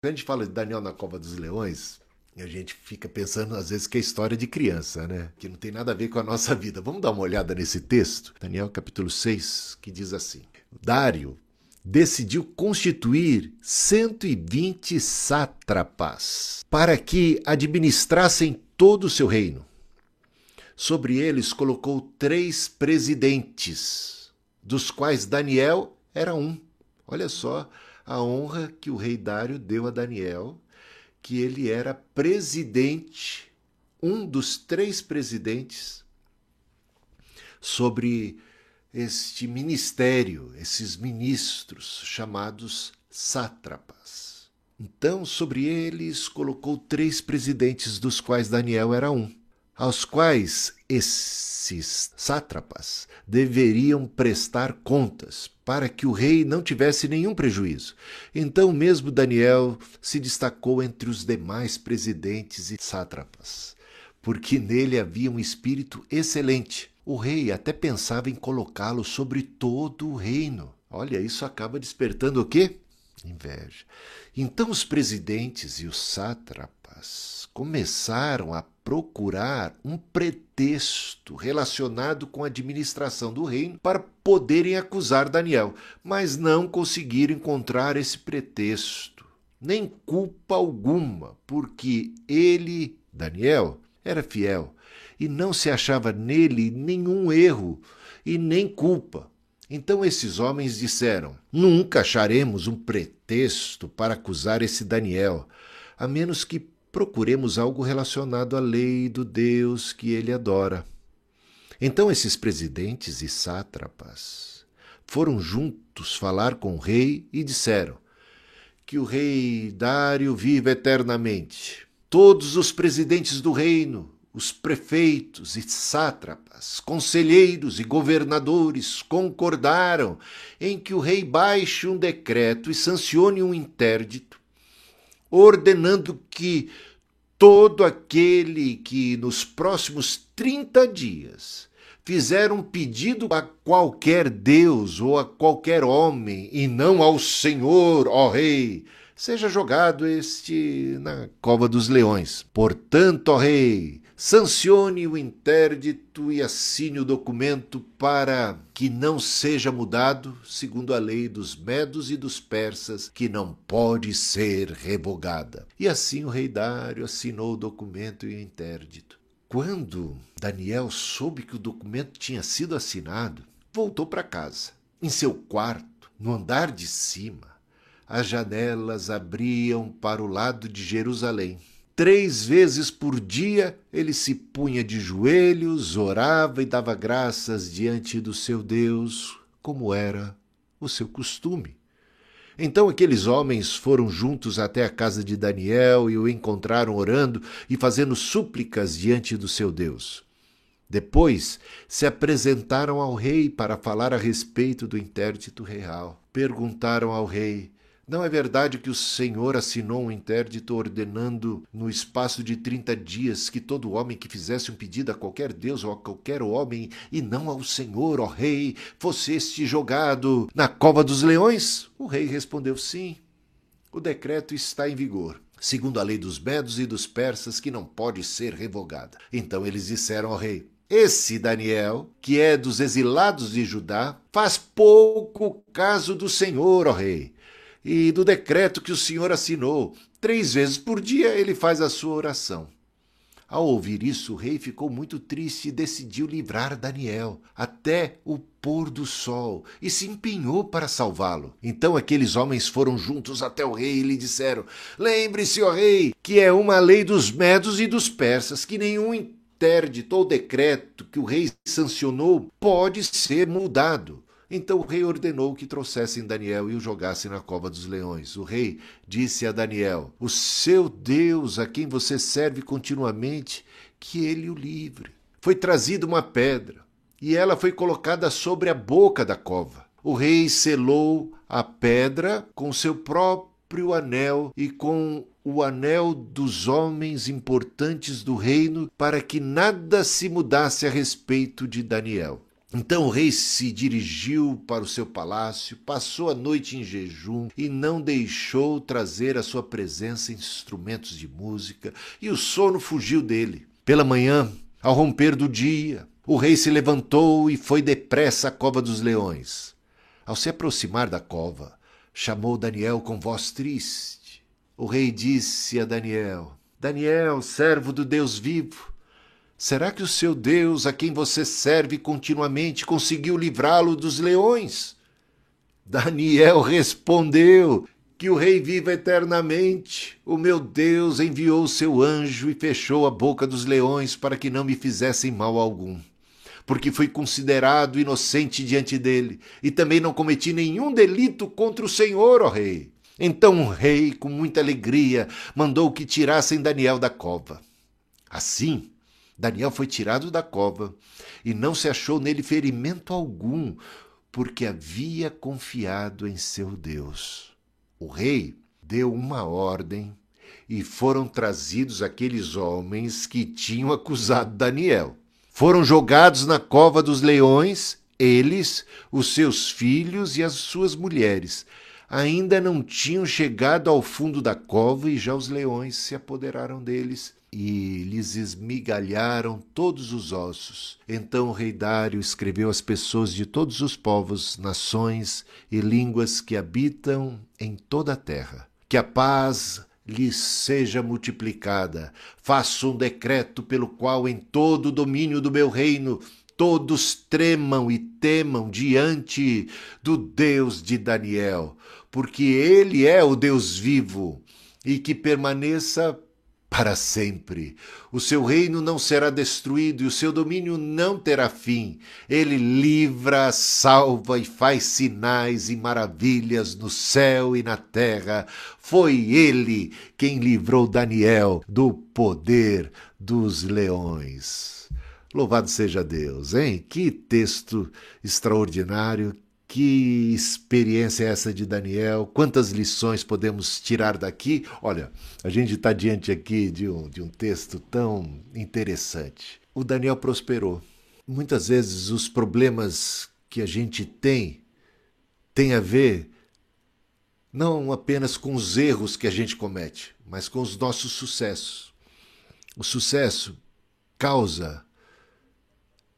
Quando a gente fala de Daniel na cova dos leões, a gente fica pensando às vezes que é história de criança, né? Que não tem nada a ver com a nossa vida. Vamos dar uma olhada nesse texto? Daniel capítulo 6, que diz assim: Dário decidiu constituir 120 sátrapas para que administrassem todo o seu reino. Sobre eles colocou três presidentes, dos quais Daniel era um. Olha só a honra que o rei Dário deu a Daniel, que ele era presidente, um dos três presidentes sobre este ministério, esses ministros chamados sátrapas. Então, sobre eles colocou três presidentes, dos quais Daniel era um, aos quais esses sátrapas deveriam prestar contas, para que o rei não tivesse nenhum prejuízo. Então, mesmo Daniel se destacou entre os demais presidentes e sátrapas, porque nele havia um espírito excelente o rei até pensava em colocá-lo sobre todo o reino. Olha, isso acaba despertando o quê? Inveja. Então os presidentes e os sátrapas começaram a procurar um pretexto relacionado com a administração do reino para poderem acusar Daniel, mas não conseguiram encontrar esse pretexto, nem culpa alguma, porque ele, Daniel, era fiel e não se achava nele nenhum erro e nem culpa. Então esses homens disseram: Nunca acharemos um pretexto para acusar esse Daniel, a menos que procuremos algo relacionado à lei do Deus que ele adora. Então esses presidentes e sátrapas foram juntos falar com o rei e disseram: Que o rei Dário viva eternamente. Todos os presidentes do reino, os prefeitos e sátrapas, conselheiros e governadores concordaram em que o rei baixe um decreto e sancione um interdito, ordenando que todo aquele que nos próximos 30 dias fizer um pedido a qualquer Deus ou a qualquer homem, e não ao Senhor, ó Rei, seja jogado este na cova dos leões. Portanto, ó Rei, sancione o interdito e assine o documento para que não seja mudado, segundo a lei dos medos e dos persas, que não pode ser revogada. E assim o rei Dário assinou o documento e o interdito. Quando Daniel soube que o documento tinha sido assinado, voltou para casa. Em seu quarto, no andar de cima, as janelas abriam para o lado de Jerusalém Três vezes por dia ele se punha de joelhos, orava e dava graças diante do seu Deus, como era o seu costume. Então aqueles homens foram juntos até a casa de Daniel e o encontraram orando e fazendo súplicas diante do seu Deus. Depois se apresentaram ao rei para falar a respeito do interdito real. Perguntaram ao rei: não é verdade que o Senhor assinou um interdito ordenando, no espaço de trinta dias, que todo homem que fizesse um pedido a qualquer Deus ou a qualquer homem, e não ao Senhor, ó Rei, fosse este jogado na cova dos leões? O rei respondeu: Sim, o decreto está em vigor segundo a lei dos medos e dos persas, que não pode ser revogada. Então eles disseram ao rei: Esse Daniel, que é dos exilados de Judá, faz pouco caso do Senhor, ó rei e do decreto que o Senhor assinou. Três vezes por dia ele faz a sua oração. Ao ouvir isso, o rei ficou muito triste e decidiu livrar Daniel até o pôr do sol e se empenhou para salvá-lo. Então aqueles homens foram juntos até o rei e lhe disseram: Lembre-se, ó rei, que é uma lei dos medos e dos persas que nenhum interdito ou decreto que o rei sancionou pode ser mudado. Então o rei ordenou que trouxessem Daniel e o jogassem na cova dos leões. O rei disse a Daniel: O seu Deus, a quem você serve continuamente, que ele o livre. Foi trazida uma pedra e ela foi colocada sobre a boca da cova. O rei selou a pedra com seu próprio anel e com o anel dos homens importantes do reino para que nada se mudasse a respeito de Daniel. Então o rei se dirigiu para o seu palácio, passou a noite em jejum e não deixou trazer à sua presença instrumentos de música, e o sono fugiu dele. Pela manhã, ao romper do dia, o rei se levantou e foi depressa à cova dos leões. Ao se aproximar da cova, chamou Daniel com voz triste. O rei disse a Daniel: Daniel, servo do Deus vivo, Será que o seu Deus, a quem você serve continuamente, conseguiu livrá-lo dos leões? Daniel respondeu: Que o rei viva eternamente. O meu Deus enviou seu anjo e fechou a boca dos leões para que não me fizessem mal algum. Porque fui considerado inocente diante dele, e também não cometi nenhum delito contra o Senhor, ó rei. Então o rei, com muita alegria, mandou que tirassem Daniel da cova. Assim, Daniel foi tirado da cova e não se achou nele ferimento algum, porque havia confiado em seu Deus. O rei deu uma ordem e foram trazidos aqueles homens que tinham acusado Daniel. Foram jogados na cova dos leões, eles, os seus filhos e as suas mulheres. Ainda não tinham chegado ao fundo da cova e já os leões se apoderaram deles e lhes esmigalharam todos os ossos. Então o rei Dário escreveu às pessoas de todos os povos, nações e línguas que habitam em toda a terra. Que a paz lhes seja multiplicada. Faço um decreto pelo qual em todo o domínio do meu reino todos tremam e temam diante do Deus de Daniel, porque ele é o Deus vivo e que permaneça para sempre. O seu reino não será destruído e o seu domínio não terá fim. Ele livra, salva e faz sinais e maravilhas no céu e na terra. Foi ele quem livrou Daniel do poder dos leões. Louvado seja Deus, hein? Que texto extraordinário, que experiência é essa de Daniel? Quantas lições podemos tirar daqui? Olha, a gente está diante aqui de um, de um texto tão interessante. O Daniel prosperou. Muitas vezes os problemas que a gente tem têm a ver não apenas com os erros que a gente comete, mas com os nossos sucessos. O sucesso causa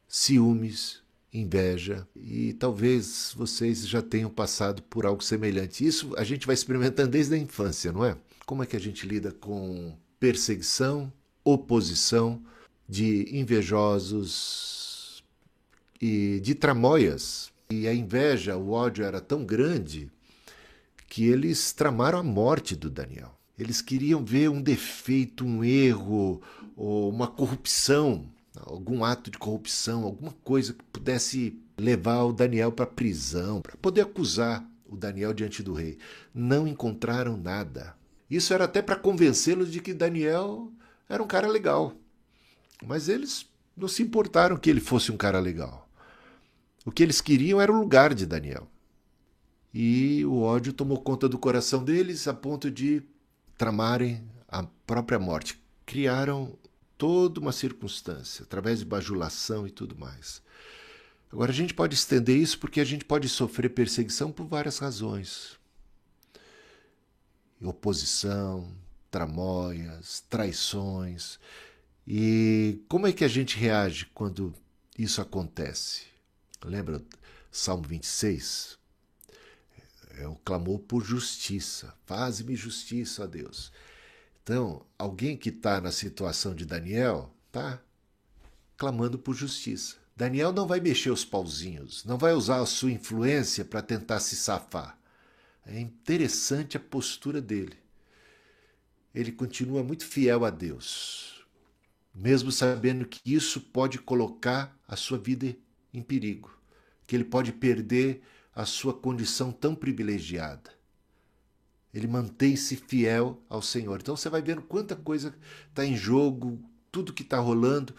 ciúmes, inveja e talvez vocês já tenham passado por algo semelhante. Isso a gente vai experimentando desde a infância, não é? Como é que a gente lida com perseguição, oposição de invejosos e de tramóias? E a inveja, o ódio era tão grande que eles tramaram a morte do Daniel. Eles queriam ver um defeito, um erro ou uma corrupção algum ato de corrupção, alguma coisa que pudesse levar o Daniel para prisão, para poder acusar o Daniel diante do rei. Não encontraram nada. Isso era até para convencê-los de que Daniel era um cara legal. Mas eles não se importaram que ele fosse um cara legal. O que eles queriam era o lugar de Daniel. E o ódio tomou conta do coração deles a ponto de tramarem a própria morte. Criaram toda uma circunstância, através de bajulação e tudo mais. Agora, a gente pode estender isso porque a gente pode sofrer perseguição por várias razões. Oposição, tramóias, traições. E como é que a gente reage quando isso acontece? Lembra Salmo 26? É o clamor por justiça. Faze-me justiça, ó Deus. Então, alguém que está na situação de Daniel está clamando por justiça. Daniel não vai mexer os pauzinhos, não vai usar a sua influência para tentar se safar. É interessante a postura dele. Ele continua muito fiel a Deus, mesmo sabendo que isso pode colocar a sua vida em perigo, que ele pode perder a sua condição tão privilegiada. Ele mantém-se fiel ao Senhor. Então você vai vendo quanta coisa está em jogo, tudo que está rolando.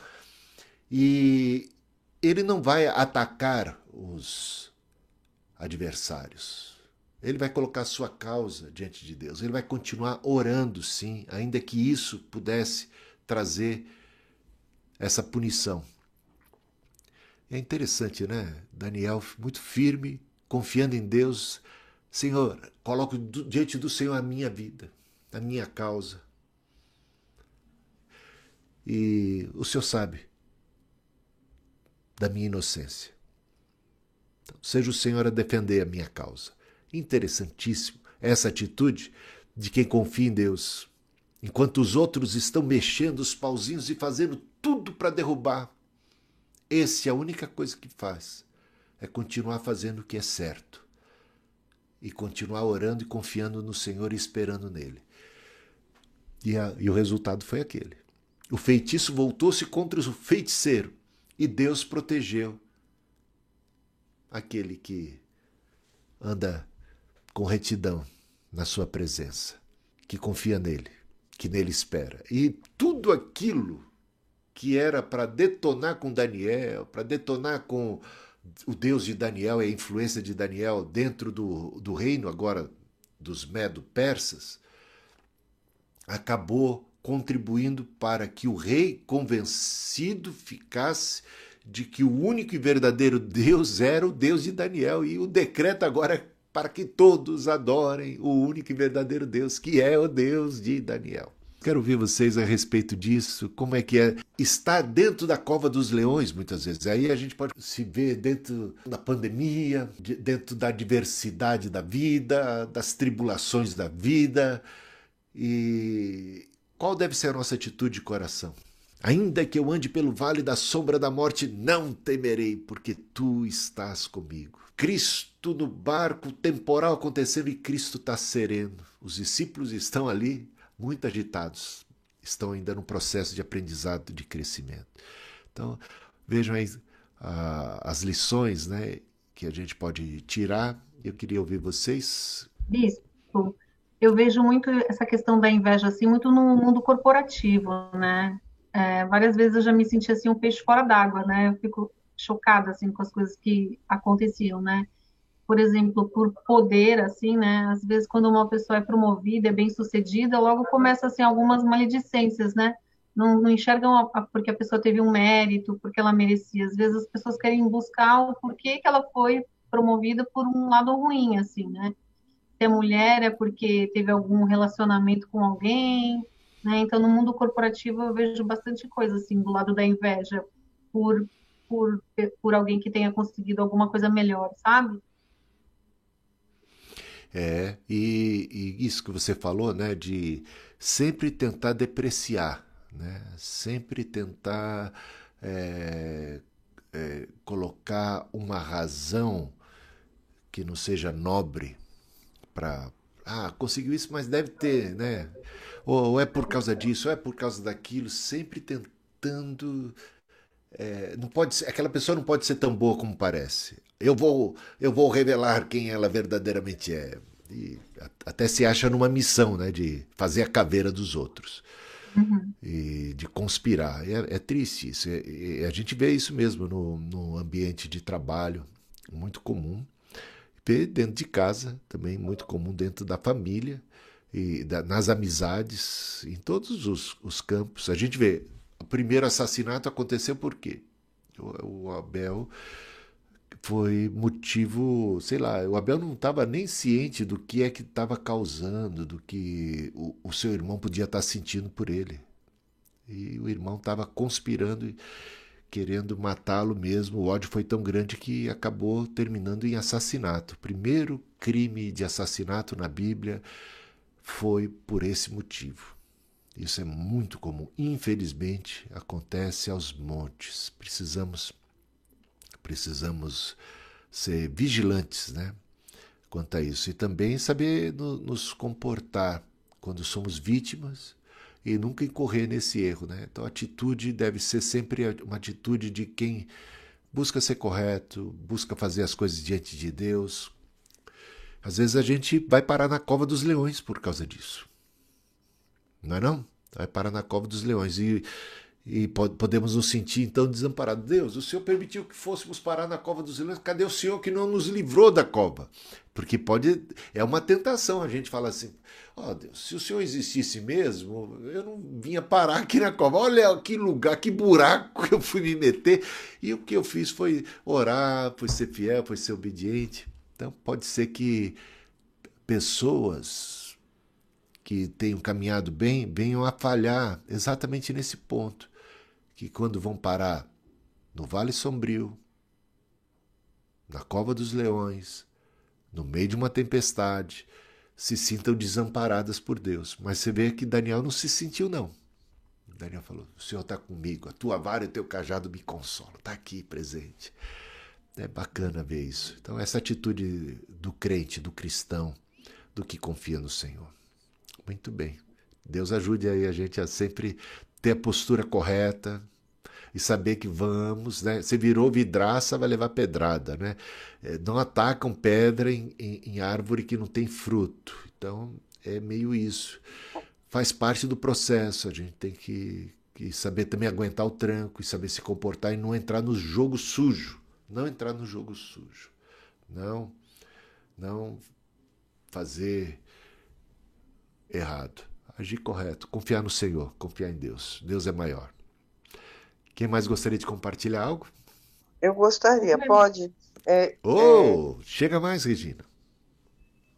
E ele não vai atacar os adversários. Ele vai colocar sua causa diante de Deus. Ele vai continuar orando, sim, ainda que isso pudesse trazer essa punição. É interessante, né? Daniel muito firme, confiando em Deus. Senhor, coloco diante do Senhor a minha vida, a minha causa. E o Senhor sabe da minha inocência. Então, seja o Senhor a defender a minha causa. Interessantíssimo essa atitude de quem confia em Deus, enquanto os outros estão mexendo os pauzinhos e fazendo tudo para derrubar. Esse é a única coisa que faz é continuar fazendo o que é certo e continuar orando e confiando no Senhor e esperando nele. E, a, e o resultado foi aquele. O feitiço voltou-se contra o feiticeiro e Deus protegeu aquele que anda com retidão na sua presença, que confia nele, que nele espera. E tudo aquilo que era para detonar com Daniel, para detonar com o Deus de Daniel e a influência de Daniel dentro do, do reino agora dos Medo-Persas, acabou contribuindo para que o rei convencido ficasse de que o único e verdadeiro Deus era o Deus de Daniel e o decreto agora é para que todos adorem o único e verdadeiro Deus, que é o Deus de Daniel. Quero ouvir vocês a respeito disso, como é que é estar dentro da cova dos leões, muitas vezes. Aí a gente pode se ver dentro da pandemia, dentro da diversidade da vida, das tribulações da vida. E qual deve ser a nossa atitude de coração? Ainda que eu ande pelo vale da sombra da morte, não temerei, porque tu estás comigo. Cristo no barco, temporal acontecendo e Cristo está sereno. Os discípulos estão ali muito agitados, estão ainda no processo de aprendizado, de crescimento. Então, vejam aí as lições né, que a gente pode tirar. Eu queria ouvir vocês. Bispo, eu vejo muito essa questão da inveja assim, muito no mundo corporativo, né? É, várias vezes eu já me senti assim um peixe fora d'água, né? Eu fico chocada assim com as coisas que aconteciam, né? Por exemplo, por poder, assim, né? Às vezes, quando uma pessoa é promovida, é bem sucedida, logo começa, assim, algumas maledicências, né? Não, não enxergam a, a, porque a pessoa teve um mérito, porque ela merecia. Às vezes, as pessoas querem buscar o porquê que ela foi promovida por um lado ruim, assim, né? Se é mulher, é porque teve algum relacionamento com alguém, né? Então, no mundo corporativo, eu vejo bastante coisa, assim, do lado da inveja, por, por, por alguém que tenha conseguido alguma coisa melhor, sabe? É, e, e, isso que você falou, né, de sempre tentar depreciar, né, sempre tentar é, é, colocar uma razão que não seja nobre para ah, conseguiu isso, mas deve ter, né? Ou, ou, é por causa disso, ou é por causa daquilo, sempre tentando. É, não pode ser, aquela pessoa não pode ser tão boa como parece eu vou, eu vou revelar quem ela verdadeiramente é. E até se acha numa missão, né, de fazer a caveira dos outros. Uhum. E de conspirar. É, é triste isso. É, a gente vê isso mesmo no, no ambiente de trabalho, muito comum. Vê dentro de casa, também muito comum dentro da família, e da, nas amizades, em todos os, os, campos. A gente vê, o primeiro assassinato aconteceu por quê? O, o Abel foi motivo, sei lá, o Abel não estava nem ciente do que é que estava causando, do que o, o, seu irmão podia estar tá sentindo por ele. E o irmão estava conspirando e querendo matá-lo mesmo. O ódio foi tão grande que acabou terminando em assassinato. O primeiro crime de assassinato na Bíblia foi por esse motivo. Isso é muito comum. Infelizmente, acontece aos montes. Precisamos precisamos ser vigilantes né, quanto a isso. E também saber no, nos comportar quando somos vítimas e nunca incorrer nesse erro. Né? Então a atitude deve ser sempre uma atitude de quem busca ser correto, busca fazer as coisas diante de Deus. Às vezes a gente vai parar na cova dos leões por causa disso. Não é não? Vai parar na cova dos leões. E, e podemos nos sentir então desamparados. Deus, o Senhor permitiu que fôssemos parar na cova dos leões, cadê o Senhor que não nos livrou da cova? Porque pode. É uma tentação a gente falar assim: ó oh, Deus, se o Senhor existisse mesmo, eu não vinha parar aqui na cova. Olha que lugar, que buraco que eu fui me meter. E o que eu fiz foi orar, foi ser fiel, foi ser obediente. Então pode ser que pessoas que tenham caminhado bem venham a falhar exatamente nesse ponto que quando vão parar no Vale Sombrio, na Cova dos Leões, no meio de uma tempestade, se sintam desamparadas por Deus. Mas você vê que Daniel não se sentiu, não. Daniel falou: O Senhor está comigo, a tua vara e o teu cajado me consolam, está aqui presente. É bacana ver isso. Então, essa atitude do crente, do cristão, do que confia no Senhor. Muito bem. Deus ajude aí a gente a sempre ter a postura correta e saber que vamos, né? Você virou vidraça, vai levar pedrada, né? É, não atacam pedra em, em, em árvore que não tem fruto. Então, é meio isso. Faz parte do processo, a gente tem que, que saber também aguentar o tranco e saber se comportar e não entrar no jogo sujo. Não entrar no jogo sujo. Não, não fazer errado agir correto, confiar no Senhor, confiar em Deus. Deus é maior. Quem mais gostaria de compartilhar algo? Eu gostaria, pode. É, oh, é... chega mais, Regina.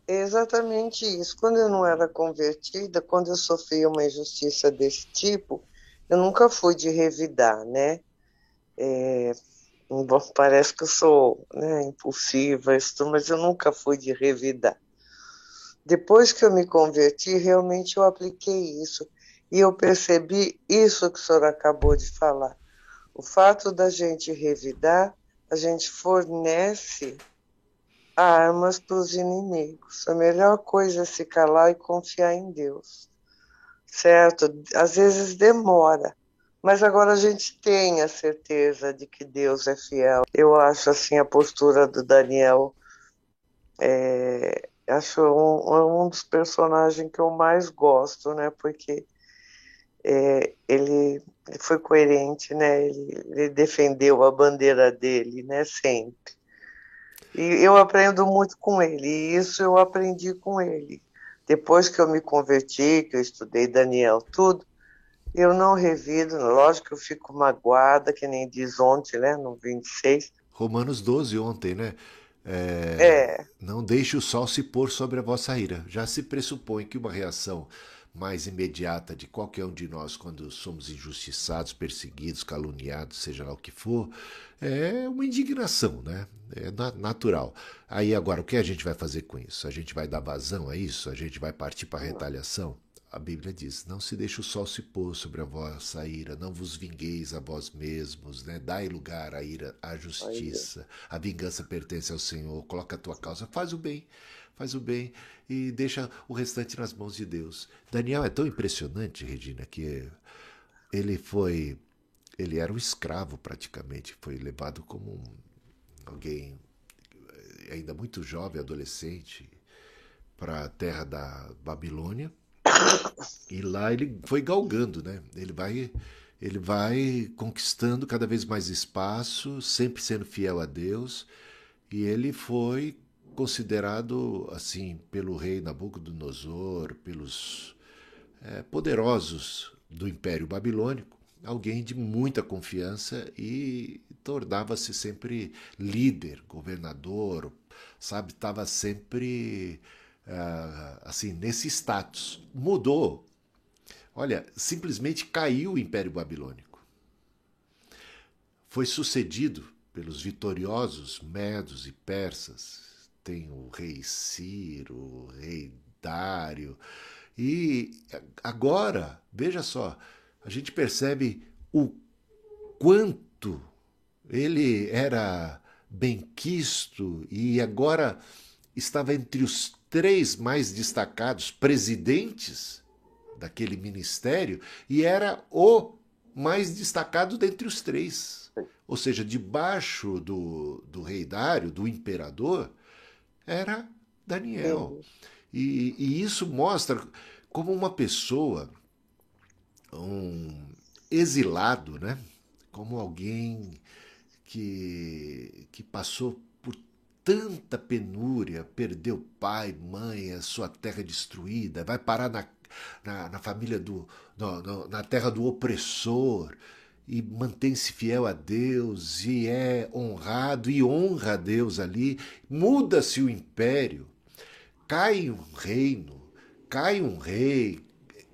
exatamente isso. Quando eu não era convertida, quando eu sofri uma injustiça desse tipo, eu nunca fui de revidar, né? É, parece que eu sou né, impulsiva, mas eu nunca fui de revidar. Depois que eu me converti, realmente eu apliquei isso. E eu percebi isso que o senhor acabou de falar. O fato da gente revidar, a gente fornece armas para os inimigos. A melhor coisa é se calar e confiar em Deus. Certo? Às vezes demora, mas agora a gente tem a certeza de que Deus é fiel. Eu acho assim a postura do Daniel é, acho um, é um dos personagens que eu mais gosto, né? Porque é, ele, ele, foi coerente, né? Ele, ele, defendeu a bandeira dele, né? Sempre. E eu aprendo muito com ele. E isso eu aprendi com ele. Depois que eu me converti, que eu estudei Daniel, tudo, eu não revido. Lógico que eu fico magoada, que nem diz ontem, né? No 26. Romanos 12 ontem, né? É, é. Não deixe o sol se pôr sobre a vossa ira. Já se pressupõe que uma reação mais imediata de qualquer um de nós quando somos injustiçados, perseguidos, caluniados, seja lá o que for, é uma indignação, né? É natural. Aí agora, o que a gente vai fazer com isso? A gente vai dar vazão a isso? A gente vai partir para a retaliação? A Bíblia diz: Não se deixe o sol se pôr sobre a vossa ira, não vos vingueis a vós mesmos, né? dai lugar à ira, à justiça. A vingança pertence ao Senhor. Coloca a tua causa, faz o bem, faz o bem e deixa o restante nas mãos de Deus. Daniel é tão impressionante, Regina, que ele foi. Ele era um escravo praticamente, foi levado como um, alguém ainda muito jovem, adolescente, para a terra da Babilônia e lá ele foi galgando, né? Ele vai ele vai conquistando cada vez mais espaço, sempre sendo fiel a Deus, e ele foi considerado assim pelo rei Nabucodonosor, pelos é, poderosos do Império Babilônico, alguém de muita confiança e tornava-se sempre líder, governador, sabe, estava sempre assim, nesse status. Mudou. Olha, simplesmente caiu o Império Babilônico. Foi sucedido pelos vitoriosos medos e persas. Tem o rei Ciro, o rei Dário. E agora, veja só, a gente percebe o quanto ele era benquisto e agora estava entre os três mais destacados presidentes daquele ministério e era o mais destacado dentre os três. Ou seja, debaixo do, do rei Dário, do imperador, era Daniel. E, e isso mostra como uma pessoa, um, exilado, né? Como alguém que, que passou tanta penúria, perdeu pai, mãe, a sua terra destruída, vai parar na, na, na família do. No, no, na terra do opressor e mantém-se fiel a Deus e é honrado e honra a Deus ali, muda-se o império, cai um reino, cai um rei,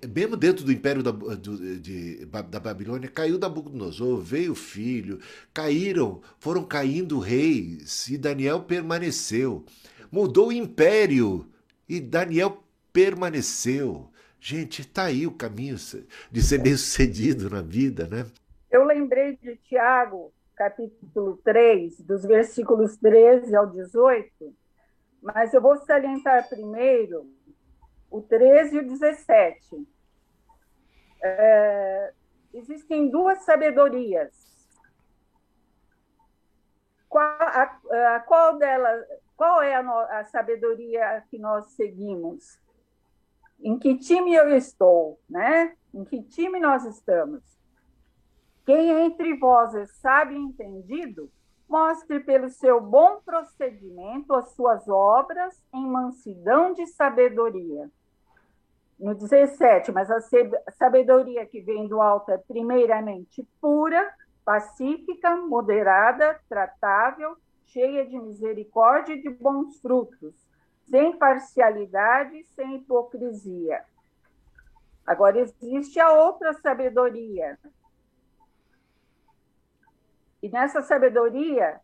mesmo dentro do império da, do, de, da Babilônia, caiu Nabucodonosor, veio o filho, caíram, foram caindo reis, e Daniel permaneceu. Mudou o império, e Daniel permaneceu. Gente, está aí o caminho de ser bem sucedido na vida, né? Eu lembrei de Tiago, capítulo 3, dos versículos 13 ao 18, mas eu vou salientar primeiro o 13 e o 17. É, existem duas sabedorias. Qual, a, a, qual delas, qual é a, a sabedoria que nós seguimos? Em que time eu estou, né? Em que time nós estamos? Quem entre vós é sábio e entendido, mostre pelo seu bom procedimento as suas obras em mansidão de sabedoria no 17, mas a sabedoria que vem do alto é primeiramente pura, pacífica, moderada, tratável, cheia de misericórdia e de bons frutos, sem parcialidade, sem hipocrisia. Agora existe a outra sabedoria. E nessa sabedoria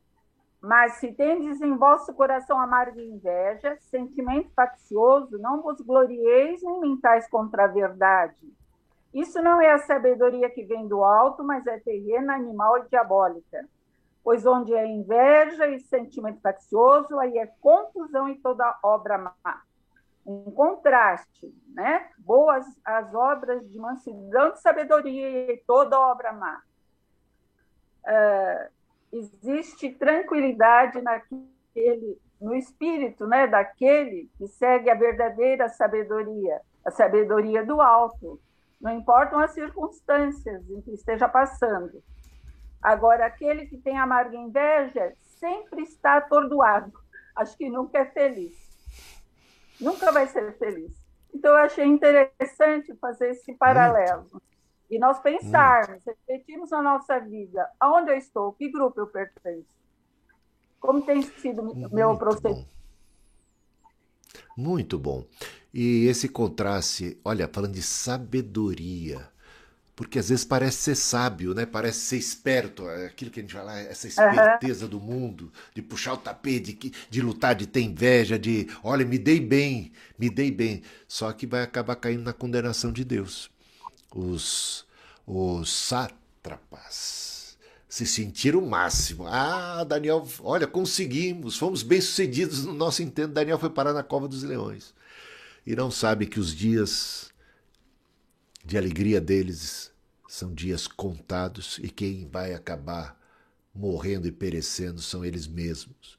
mas se tendes em vosso coração amarga inveja, sentimento faccioso, não vos glorieis nem mentais contra a verdade. Isso não é a sabedoria que vem do alto, mas é terrena, animal e diabólica. Pois onde é inveja e sentimento faccioso, aí é confusão e toda obra má. Um contraste, né? Boas as obras de mansidão de sabedoria e toda obra má. Uh, existe tranquilidade naquele, no espírito, né, daquele que segue a verdadeira sabedoria, a sabedoria do alto. Não importam as circunstâncias em que esteja passando. Agora, aquele que tem amarga inveja sempre está atordoado. Acho que nunca é feliz. Nunca vai ser feliz. Então, eu achei interessante fazer esse paralelo. E nós pensarmos, hum. refletirmos na nossa vida, aonde eu estou, que grupo eu pertenço, como tem sido o meu processo. Muito bom. E esse contraste, olha, falando de sabedoria, porque às vezes parece ser sábio, né? Parece ser esperto, é aquilo que a gente fala, essa esperteza uhum. do mundo, de puxar o tapete, de, de lutar, de ter inveja, de, olha, me dei bem, me dei bem. Só que vai acabar caindo na condenação de Deus os, os sátrapas se sentiram o máximo. Ah, Daniel, olha, conseguimos, fomos bem-sucedidos no nosso intento. Daniel foi parar na cova dos leões. E não sabe que os dias de alegria deles são dias contados e quem vai acabar morrendo e perecendo são eles mesmos.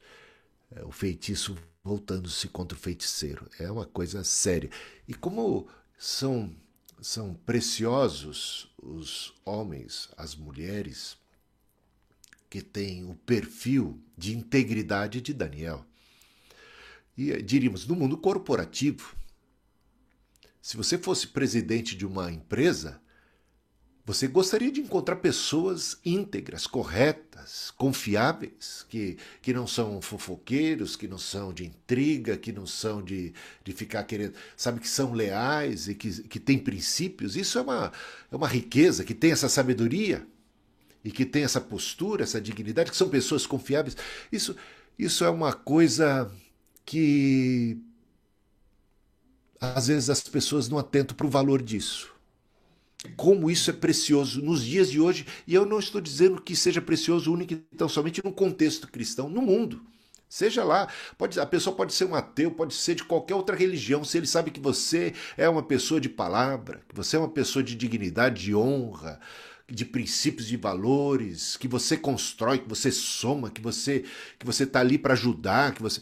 É, o feitiço voltando-se contra o feiticeiro. É uma coisa séria. E como são são preciosos os homens, as mulheres que têm o perfil de integridade de Daniel. E eh, diríamos, no mundo corporativo, se você fosse presidente de uma empresa, você gostaria de encontrar pessoas íntegras, corretas, confiáveis, que, que não são fofoqueiros, que não são de intriga, que não são de, de ficar querendo. Sabe, que são leais e que, que têm princípios. Isso é uma, é uma riqueza, que tem essa sabedoria e que tem essa postura, essa dignidade, que são pessoas confiáveis. Isso, isso é uma coisa que às vezes as pessoas não atentam para o valor disso como isso é precioso nos dias de hoje, e eu não estou dizendo que seja precioso único e tão somente no contexto cristão, no mundo. Seja lá, pode, a pessoa pode ser um ateu, pode ser de qualquer outra religião, se ele sabe que você é uma pessoa de palavra, que você é uma pessoa de dignidade, de honra, de princípios e valores, que você constrói, que você soma, que você que você está ali para ajudar, que você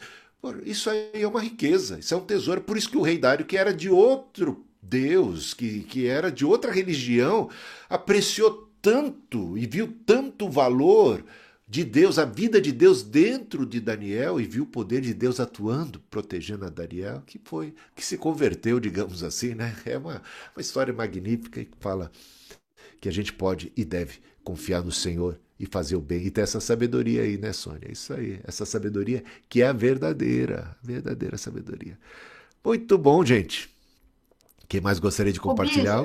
isso aí é uma riqueza, isso é um tesouro. Por isso que o rei Dário, que era de outro Deus, que, que era de outra religião, apreciou tanto e viu tanto valor de Deus, a vida de Deus dentro de Daniel e viu o poder de Deus atuando, protegendo a Daniel, que foi, que se converteu, digamos assim, né? É uma, uma história magnífica e que fala que a gente pode e deve confiar no Senhor e fazer o bem e ter essa sabedoria aí, né, Sônia? Isso aí, essa sabedoria que é a verdadeira, verdadeira sabedoria. Muito bom, gente. Quem mais gostaria de compartilhar?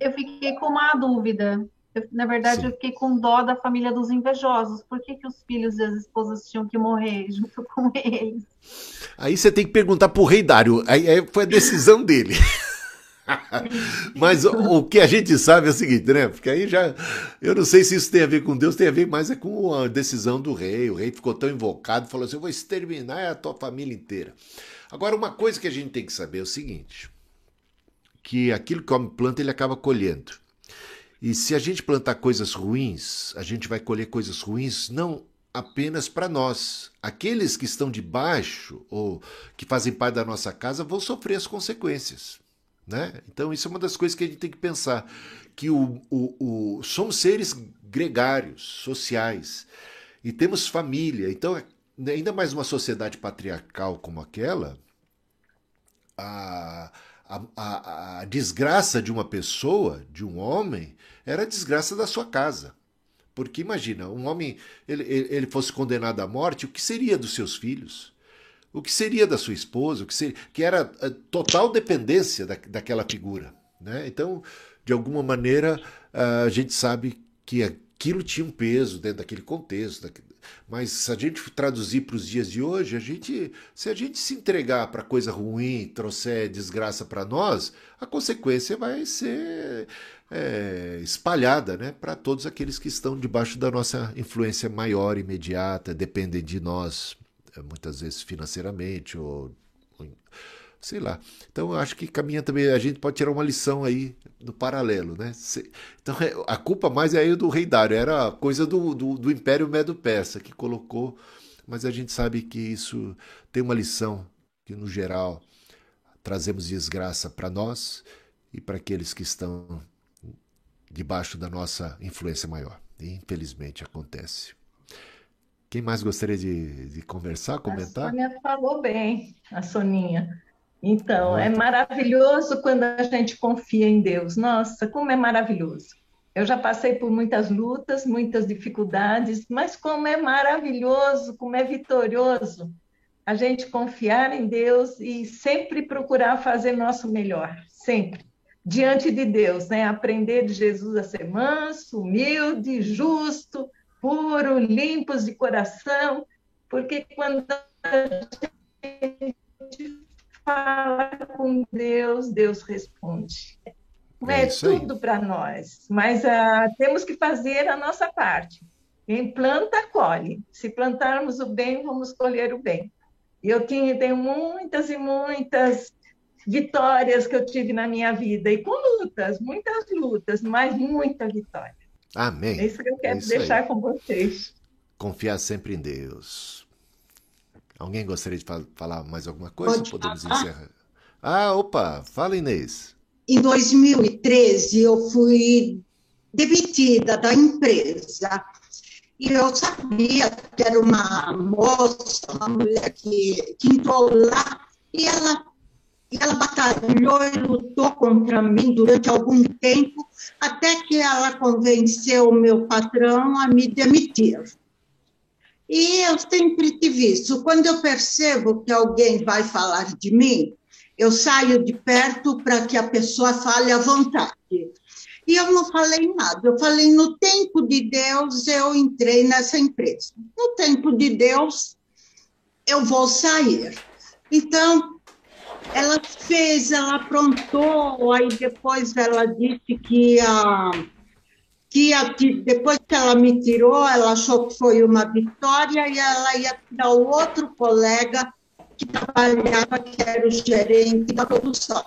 Eu fiquei com uma dúvida. Eu, na verdade, Sim. eu fiquei com dó da família dos invejosos. Por que, que os filhos e as esposas tinham que morrer junto com eles? Aí você tem que perguntar pro rei Dário. Aí, aí foi a decisão dele. Mas o, o, que a gente sabe é o seguinte, né? Porque aí já. Eu não sei se isso tem a ver com Deus, tem a ver mais é com a decisão do rei. O rei ficou tão invocado, falou assim: eu vou exterminar a tua família inteira. Agora, uma coisa que a gente tem que saber é o seguinte: que aquilo que o homem planta, ele acaba colhendo. E se a gente plantar coisas ruins, a gente vai colher coisas ruins não apenas para nós. Aqueles que estão debaixo ou que fazem parte da nossa casa vão sofrer as consequências. Né? Então, isso é uma das coisas que a gente tem que pensar: que o, o, o, somos seres gregários, sociais, e temos família. Então, ainda mais uma sociedade patriarcal como aquela, a, a, a, desgraça de uma pessoa, de um homem, era a desgraça da sua casa. Porque imagina, um homem, ele, ele fosse condenado à morte, o que seria dos seus filhos? O que seria da sua esposa? O que, seria, que era a total dependência da, daquela figura. Né? Então, de alguma maneira, a gente sabe que aquilo tinha um peso dentro daquele contexto, mas se a gente traduzir para os dias de hoje, a gente, se a gente se entregar para coisa ruim, trouxer desgraça para nós, a consequência vai ser é, espalhada né, para todos aqueles que estão debaixo da nossa influência maior, imediata, dependem de nós, é, muitas vezes financeiramente ou sei lá. Então eu acho que caminha também, a gente pode tirar uma lição aí no paralelo, né? Então é, a culpa mais é aí do rei Dário, era coisa do, do, do Império Medo-Persa que colocou, mas a gente sabe que isso tem uma lição que no geral trazemos desgraça para nós e para aqueles que estão debaixo da nossa influência maior. E, infelizmente acontece. Quem mais gostaria de, de conversar, comentar? A Sônia falou bem, a Soninha. Então, é maravilhoso quando a gente confia em Deus. Nossa, como é maravilhoso. Eu já passei por muitas lutas, muitas dificuldades, mas como é maravilhoso, como é vitorioso a gente confiar em Deus e sempre procurar fazer nosso melhor, sempre. Diante de Deus, né? Aprender de Jesus a ser manso, humilde, justo, puro, limpos de coração, porque quando a gente fala com Deus, Deus responde. É, é tudo para nós, mas uh, temos que fazer a nossa parte. Quem planta, colhe. Se plantarmos o bem, vamos colher o bem. E eu tinha, tenho muitas e muitas vitórias que eu tive na minha vida, e com lutas, muitas lutas, mas muita vitória. Amém. É isso que eu quero é deixar aí. com vocês. Confiar sempre em Deus. Alguém gostaria de falar mais alguma coisa? Pode Podemos falar? encerrar. Ah, opa, fala Inês. Em 2013 eu fui demitida da empresa e eu sabia que era uma moça, uma mulher que, que entrou lá e ela, e ela batalhou e lutou contra mim durante algum tempo até que ela convenceu o meu patrão a me demitir. E eu sempre tive isso. Quando eu percebo que alguém vai falar de mim, eu saio de perto para que a pessoa fale à vontade. E eu não falei nada. Eu falei, no tempo de Deus, eu entrei nessa empresa. No tempo de Deus, eu vou sair. Então, ela fez, ela aprontou, aí depois ela disse que ia que depois que ela me tirou, ela achou que foi uma vitória e ela ia tirar o outro colega que trabalhava, que era o gerente da produção.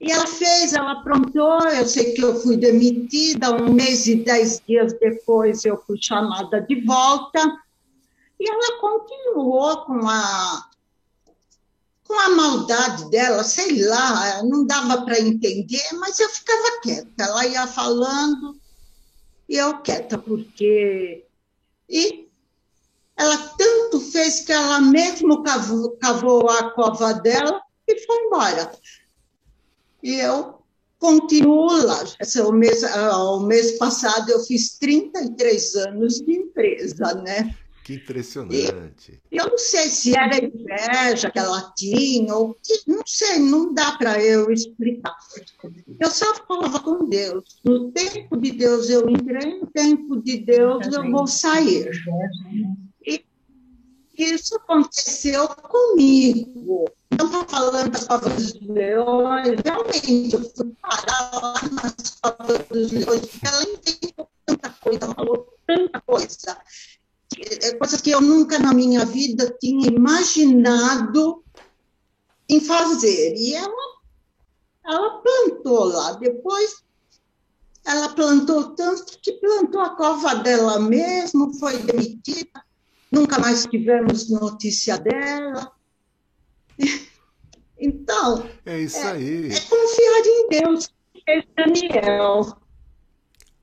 E ela fez, ela aprontou, eu sei que eu fui demitida, um mês e dez dias depois eu fui chamada de volta, e ela continuou com a, com a maldade dela, sei lá, não dava para entender, mas eu ficava quieta. Ela ia falando e eu quieta, porque. E ela tanto fez que ela mesmo cavou, cavou a cova dela e foi embora. E eu continuo lá. O mês, ah, o mês passado eu fiz 33 anos de empresa, né? Que impressionante. E eu não sei se era inveja que ela tinha, ou não sei, não dá para eu explicar. Eu só falava com Deus. No tempo de Deus eu entrei, no tempo de Deus eu vou sair. E isso aconteceu comigo. Não estou falando das covas dos leões, realmente, eu fui parar lá nas covas dos leões, porque ela entendeu tanta coisa, falou tanta coisa coisas que eu nunca na minha vida tinha imaginado em fazer. E ela, ela plantou lá. Depois, ela plantou tanto que plantou a cova dela mesmo, foi demitida. Nunca mais tivemos notícia dela. Então, é isso é, aí. É confiar em Deus, é Daniel.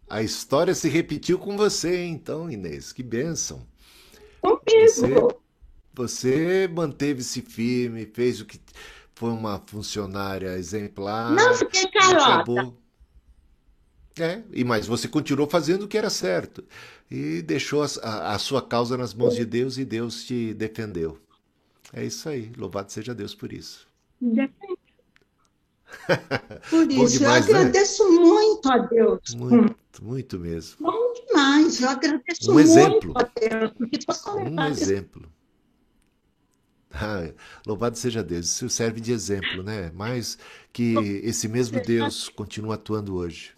A história se repetiu com você, então, Inês. Que bênção. Você, você manteve-se firme, fez o que foi uma funcionária exemplar. Não fiquei calada. Acabou... É, e mas você continuou fazendo o que era certo e deixou a, a, sua causa nas mãos de Deus e Deus te defendeu. É isso aí. Louvado seja Deus por isso. Por isso, demais, eu né? agradeço né? muito a Deus. Muito, muito mesmo. Bom demais, eu agradeço um muito exemplo. a Deus. Porque um exemplo. Ah, louvado seja Deus, isso serve de exemplo, né? Mas que esse mesmo Deus continua atuando hoje.